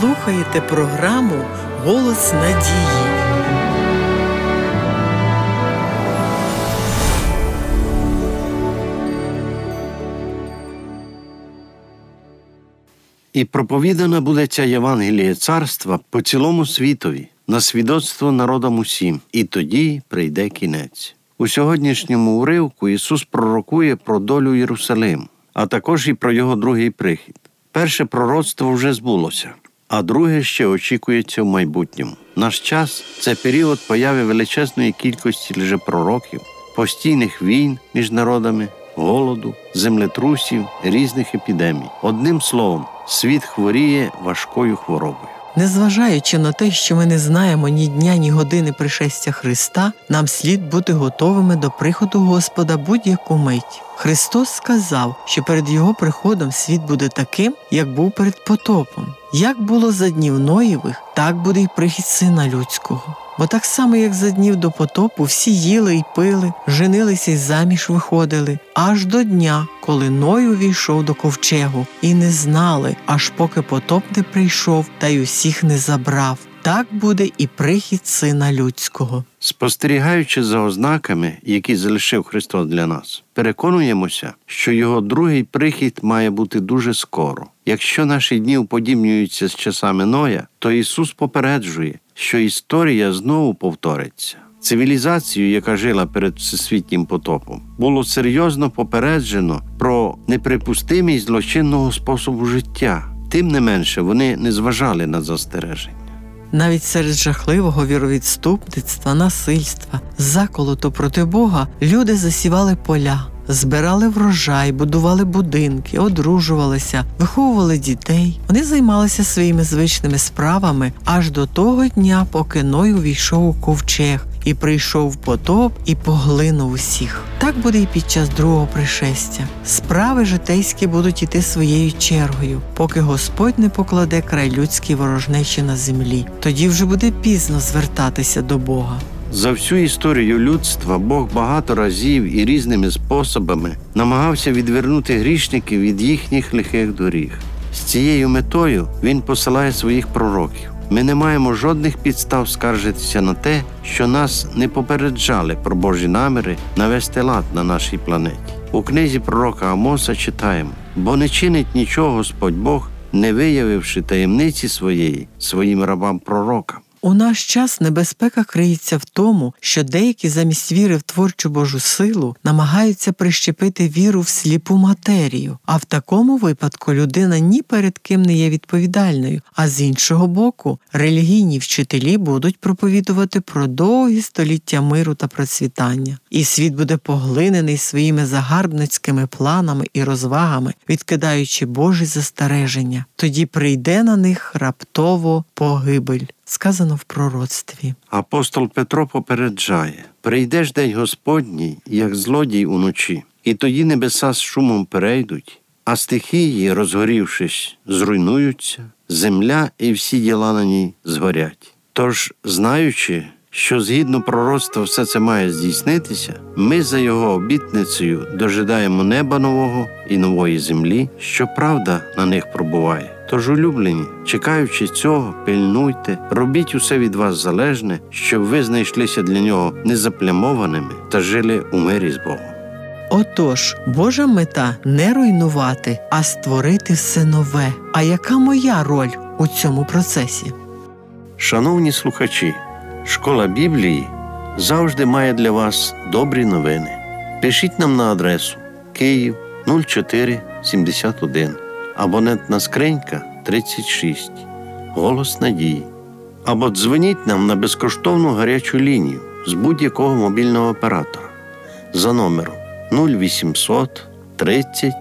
слухаєте програму Голос надії. І проповідана буде ця Євангеліє царства по цілому світові, на свідоцтво народам усім, і тоді прийде кінець. У сьогоднішньому уривку Ісус пророкує про долю Єрусалиму, а також і про його другий прихід. Перше пророцтво вже збулося, а друге ще очікується в майбутньому. Наш час це період появи величезної кількості лжепророків, постійних війн між народами, голоду, землетрусів, різних епідемій. Одним словом, світ хворіє важкою хворобою. Незважаючи на те, що ми не знаємо ні дня, ні години пришестя Христа, нам слід бути готовими до приходу Господа будь-яку мить. Христос сказав, що перед Його приходом світ буде таким, як був перед потопом. Як було за днів Ноєвих, так буде й прихід сина людського. Бо так само, як за днів до потопу, всі їли й пили, женилися й заміж виходили, аж до дня, коли Ной увійшов до ковчегу, і не знали, аж поки потоп не прийшов та й усіх не забрав. Так буде і прихід сина людського. Спостерігаючи за ознаками, які залишив Христос для нас, переконуємося, що його другий прихід має бути дуже скоро. Якщо наші дні уподібнюються з часами Ноя, то Ісус попереджує, що історія знову повториться. Цивілізацію, яка жила перед всесвітнім потопом, було серйозно попереджено про неприпустимість злочинного способу життя. Тим не менше, вони не зважали на застереження. Навіть серед жахливого віровідступництва, насильства, заколоту проти Бога люди засівали поля, збирали врожай, будували будинки, одружувалися, виховували дітей. Вони займалися своїми звичними справами аж до того дня, поки Ной увійшов у ковчег. І прийшов потоп і поглинув усіх. Так буде і під час другого пришестя. Справи житейські будуть іти своєю чергою, поки Господь не покладе край людській ворожнечі на землі. Тоді вже буде пізно звертатися до Бога. За всю історію людства Бог багато разів і різними способами намагався відвернути грішників від їхніх лихих доріг. З цією метою він посилає своїх пророків. Ми не маємо жодних підстав скаржитися на те, що нас не попереджали про Божі наміри навести лад на нашій планеті. У книзі пророка Амоса читаємо: бо не чинить нічого Господь Бог, не виявивши таємниці своєї своїм рабам пророкам. У наш час небезпека криється в тому, що деякі замість віри в творчу Божу силу намагаються прищепити віру в сліпу матерію, а в такому випадку людина ні перед ким не є відповідальною. А з іншого боку, релігійні вчителі будуть проповідувати про довгі століття миру та процвітання, і світ буде поглинений своїми загарбницькими планами і розвагами, відкидаючи Божі застереження. Тоді прийде на них раптово погибель сказано в пророцтві. Апостол Петро попереджає: прийдеш день Господній, як злодій уночі, і тоді небеса з шумом перейдуть, а стихії, розгорівшись, зруйнуються, земля і всі діла на ній згорять. Тож, знаючи, що згідно пророцтва все це має здійснитися, ми за його обітницею дожидаємо неба нового і нової землі, що правда на них пробуває. Тож, улюблені, чекаючи цього, пильнуйте, робіть усе від вас залежне, щоб ви знайшлися для нього незаплямованими та жили у мирі з Богом. Отож, Божа мета не руйнувати, а створити все нове. А яка моя роль у цьому процесі? Шановні слухачі, школа Біблії завжди має для вас добрі новини. Пишіть нам на адресу Київ 0471 абонентна скринька 36, Голос Надії. Або дзвоніть нам на безкоштовну гарячу лінію з будь-якого мобільного оператора за номером 0800 30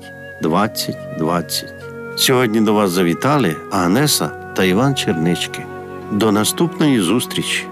20 20. Сьогодні до вас завітали Агнеса та Іван Чернички. До наступної зустрічі!